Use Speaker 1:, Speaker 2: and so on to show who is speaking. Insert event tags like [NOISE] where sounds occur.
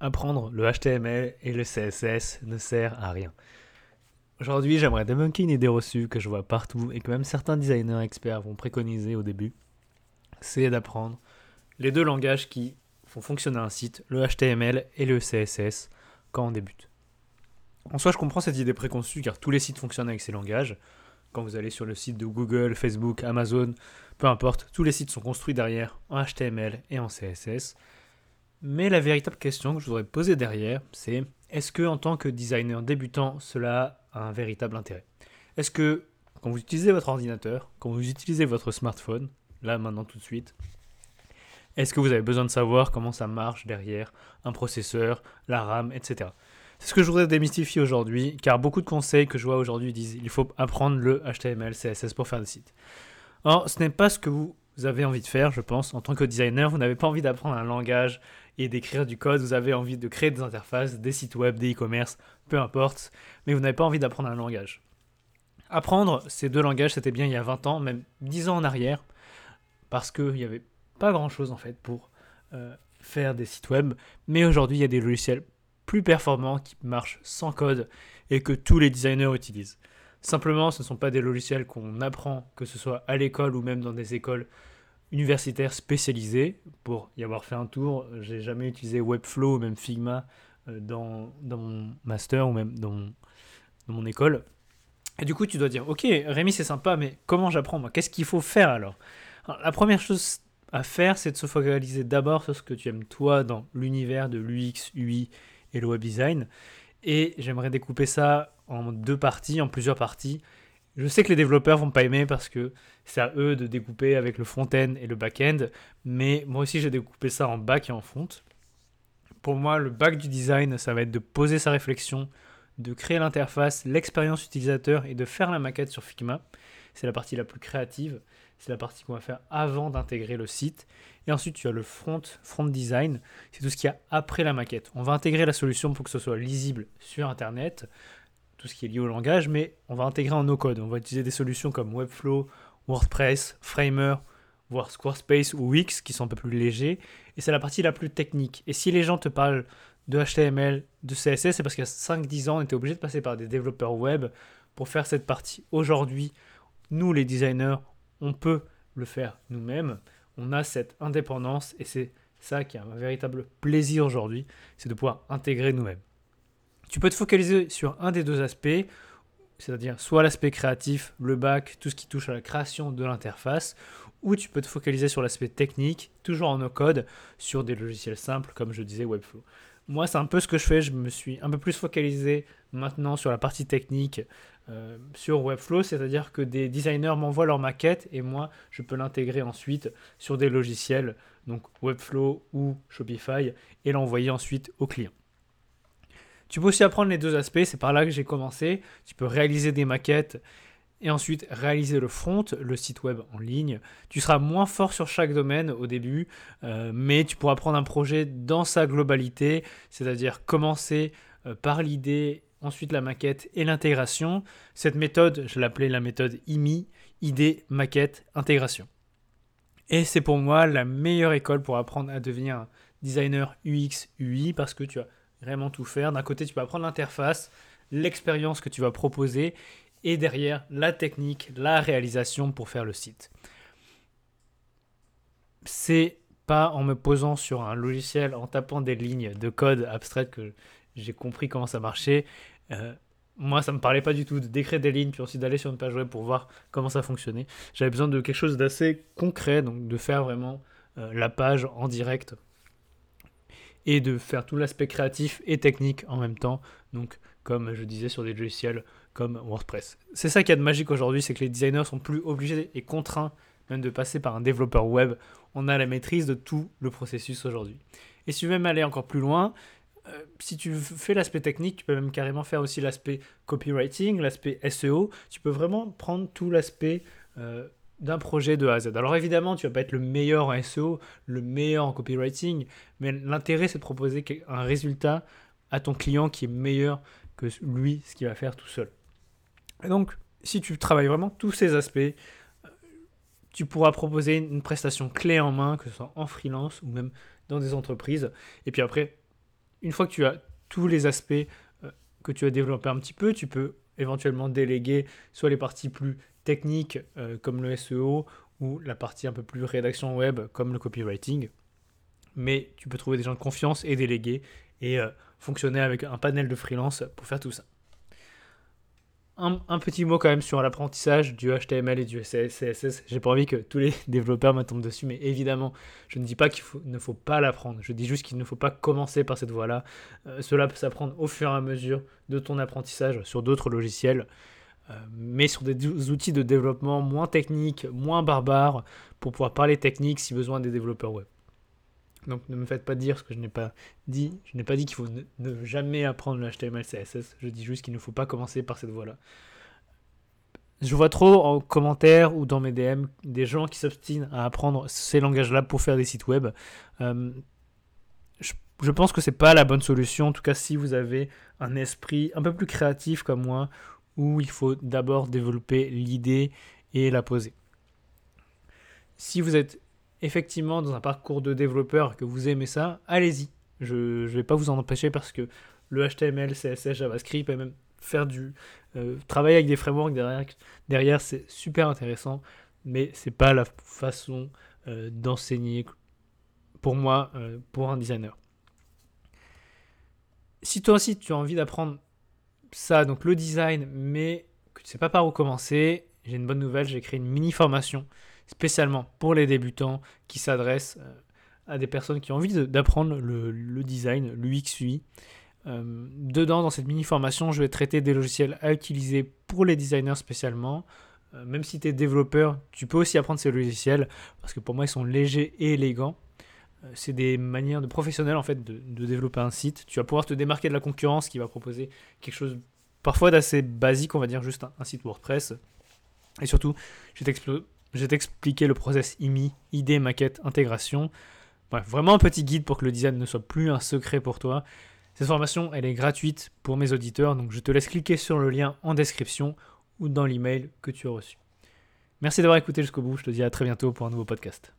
Speaker 1: apprendre le HTML et le CSS ne sert à rien. Aujourd'hui, j'aimerais débunker une idée reçue que je vois partout et que même certains designers experts vont préconiser au début. C'est d'apprendre les deux langages qui font fonctionner un site, le HTML et le CSS, quand on débute. En soi, je comprends cette idée préconçue car tous les sites fonctionnent avec ces langages. Quand vous allez sur le site de Google, Facebook, Amazon, peu importe, tous les sites sont construits derrière en HTML et en CSS. Mais la véritable question que je voudrais poser derrière, c'est est-ce que en tant que designer débutant, cela a un véritable intérêt? Est-ce que quand vous utilisez votre ordinateur, quand vous utilisez votre smartphone, là maintenant tout de suite, est-ce que vous avez besoin de savoir comment ça marche derrière un processeur, la RAM, etc. C'est ce que je voudrais démystifier aujourd'hui, car beaucoup de conseils que je vois aujourd'hui disent il faut apprendre le HTML, CSS pour faire des sites. Or, ce n'est pas ce que vous avez envie de faire, je pense, en tant que designer. Vous n'avez pas envie d'apprendre un langage et d'écrire du code, vous avez envie de créer des interfaces, des sites web, des e-commerce, peu importe, mais vous n'avez pas envie d'apprendre un langage. Apprendre ces deux langages, c'était bien il y a 20 ans, même 10 ans en arrière, parce qu'il n'y avait pas grand-chose en fait pour euh, faire des sites web, mais aujourd'hui il y a des logiciels plus performants qui marchent sans code et que tous les designers utilisent. Simplement, ce ne sont pas des logiciels qu'on apprend, que ce soit à l'école ou même dans des écoles universitaire spécialisé pour y avoir fait un tour. J'ai jamais utilisé Webflow ou même Figma euh, dans, mon master ou même dans mon, école. Et du coup, tu dois dire, ok, Rémi, c'est sympa, mais comment j'apprends moi? Qu'est-ce qu'il faut faire alors, La première chose à faire, c'est de se focaliser d'abord sur ce que tu aimes toi dans l'univers de l'UX, UI et le web design. Et j'aimerais découper ça en deux parties, en plusieurs parties. Je sais que les développeurs vont pas aimer parce que c'est à eux de découper avec le front-end et le back-end, mais moi aussi j'ai découpé ça en back et en front. Pour moi, le back du design, ça va être de poser sa réflexion, de créer l'interface, l'expérience utilisateur et de faire la maquette sur Figma. C'est la partie la plus créative, c'est la partie qu'on va faire avant d'intégrer le site. Et ensuite, tu as le front, front design, c'est tout ce qu'il y a après la maquette. On va intégrer la solution pour que ce soit lisible sur Internet tout ce qui est lié au langage, mais on va intégrer en no-code. On va utiliser des solutions comme Webflow, WordPress, Framer, voire Squarespace ou Wix qui sont un peu plus légers. Et c'est la partie la plus technique. Et si les gens te parlent de HTML, de CSS, c'est parce qu'il y a 5-10 ans, on était obligé de passer par des développeurs web pour faire cette partie. Aujourd'hui, nous les designers, on peut le faire nous-mêmes. On a cette indépendance et c'est ça qui est un véritable plaisir aujourd'hui, c'est de pouvoir intégrer nous-mêmes. Tu peux te focaliser sur un des deux aspects, c'est-à-dire soit l'aspect créatif, le back, tout ce qui touche à la création de l'interface, ou tu peux te focaliser sur l'aspect technique, toujours en no-code, sur des logiciels simples, comme je disais Webflow. Moi, c'est un peu ce que je fais, je me suis un peu plus focalisé maintenant sur la partie technique euh, sur Webflow, c'est-à-dire que des designers m'envoient leur maquette et moi, je peux l'intégrer ensuite sur des logiciels, donc Webflow ou Shopify, et l'envoyer ensuite au client. Tu peux aussi apprendre les deux aspects, c'est par là que j'ai commencé. Tu peux réaliser des maquettes et ensuite réaliser le front, le site web en ligne. Tu seras moins fort sur chaque domaine au début, euh, mais tu pourras prendre un projet dans sa globalité, c'est-à-dire commencer euh, par l'idée, ensuite la maquette et l'intégration. Cette méthode, je l'appelais la méthode IMI, idée, maquette, intégration. Et c'est pour moi la meilleure école pour apprendre à devenir designer UX, UI, parce que tu as vraiment tout faire. D'un côté, tu vas prendre l'interface, l'expérience que tu vas proposer, et derrière, la technique, la réalisation pour faire le site. C'est pas en me posant sur un logiciel, en tapant des lignes de code abstraites que j'ai compris comment ça marchait. Euh, moi, ça me parlait pas du tout de d'écrire des lignes, puis ensuite d'aller sur une page web pour voir comment ça fonctionnait. J'avais besoin de quelque chose d'assez concret, donc de faire vraiment euh, la page en direct et de faire tout l'aspect créatif et technique en même temps. Donc, comme je disais sur des logiciels comme WordPress. C'est ça qui a de magique aujourd'hui, c'est que les designers sont plus obligés et contraints même de passer par un développeur web. On a la maîtrise de tout le processus aujourd'hui. Et si veux même aller encore plus loin, euh, si tu fais l'aspect technique, tu peux même carrément faire aussi l'aspect copywriting, l'aspect SEO. Tu peux vraiment prendre tout l'aspect euh, d'un projet de A à Z. Alors évidemment, tu vas pas être le meilleur en SEO, le meilleur en copywriting, mais l'intérêt c'est de proposer un résultat à ton client qui est meilleur que lui, ce qu'il va faire tout seul. Et donc, si tu travailles vraiment tous ces aspects, euh, tu pourras proposer une prestation clé en main, que ce soit en freelance ou même dans des entreprises. Et puis après, une fois que tu as tous les aspects euh, que tu as développés un petit peu, tu peux éventuellement déléguer soit les parties plus techniques euh, comme le SEO ou la partie un peu plus rédaction web comme le copywriting. Mais tu peux trouver des gens de confiance et déléguer et euh, fonctionner avec un panel de freelance pour faire tout ça un, petit mot quand même sur l'apprentissage du HTML et du CSS. J'ai pas envie que tous les [LAUGHS] développeurs me tombent dessus, mais évidemment, je ne dis pas qu'il ne faut pas l'apprendre. Je dis juste qu'il ne faut pas commencer par cette voie-là. Euh, cela peut s'apprendre au fur et à mesure de ton apprentissage sur d'autres logiciels, euh, mais sur des outils de développement moins techniques, moins barbares, pour pouvoir parler technique si besoin des développeurs web. Donc ne me faites pas dire ce que je n'ai pas dit. Je n'ai pas dit qu'il faut ne, jamais apprendre le HTML, CSS. Je dis juste qu'il ne faut pas commencer par cette voie-là. Je vois trop en commentaire ou dans mes DM des gens qui s'obstinent à apprendre ces langages-là pour faire des sites web. Euh, je, pense que c'est pas la bonne solution. En tout cas, si vous avez un esprit un peu plus créatif comme moi, où il faut d'abord développer l'idée et la poser. Si vous êtes effectivement dans un parcours de développeur que vous aimez ça, allez-y. Je ne vais pas vous en empêcher parce que le HTML, CSS, JavaScript et même faire du euh, travailler avec des frameworks derrière, c'est super intéressant, mais c'est pas la façon euh, d'enseigner pour moi, euh, pour un designer. Si toi aussi tu as envie d'apprendre ça, donc le design, mais que tu ne sais pas par où commencer, j'ai une bonne nouvelle, j'ai créé une mini formation spécialement pour les débutants qui s'adressent euh, à des personnes qui ont envie d'apprendre le, design, l'UX UI. Euh, dedans, dans cette mini-formation, je vais traiter des logiciels à utiliser pour les designers spécialement. Euh, même si tu es développeur, tu peux aussi apprendre ces logiciels parce que pour moi, ils sont légers et élégants. c'est des manières de professionnels en fait de, développer un site. Tu vas pouvoir te démarquer de la concurrence qui va proposer quelque chose parfois d'assez basique, on va dire juste un, site WordPress. Et surtout, je vais je vais t'expliquer le process IMI, idée, maquette, intégration. Bref, vraiment un petit guide pour que le design ne soit plus un secret pour toi. Cette formation, elle est gratuite pour mes auditeurs, donc je te laisse cliquer sur le lien en description ou dans l'email que tu as reçu. Merci d'avoir écouté jusqu'au bout, je te dis à très bientôt pour un nouveau podcast.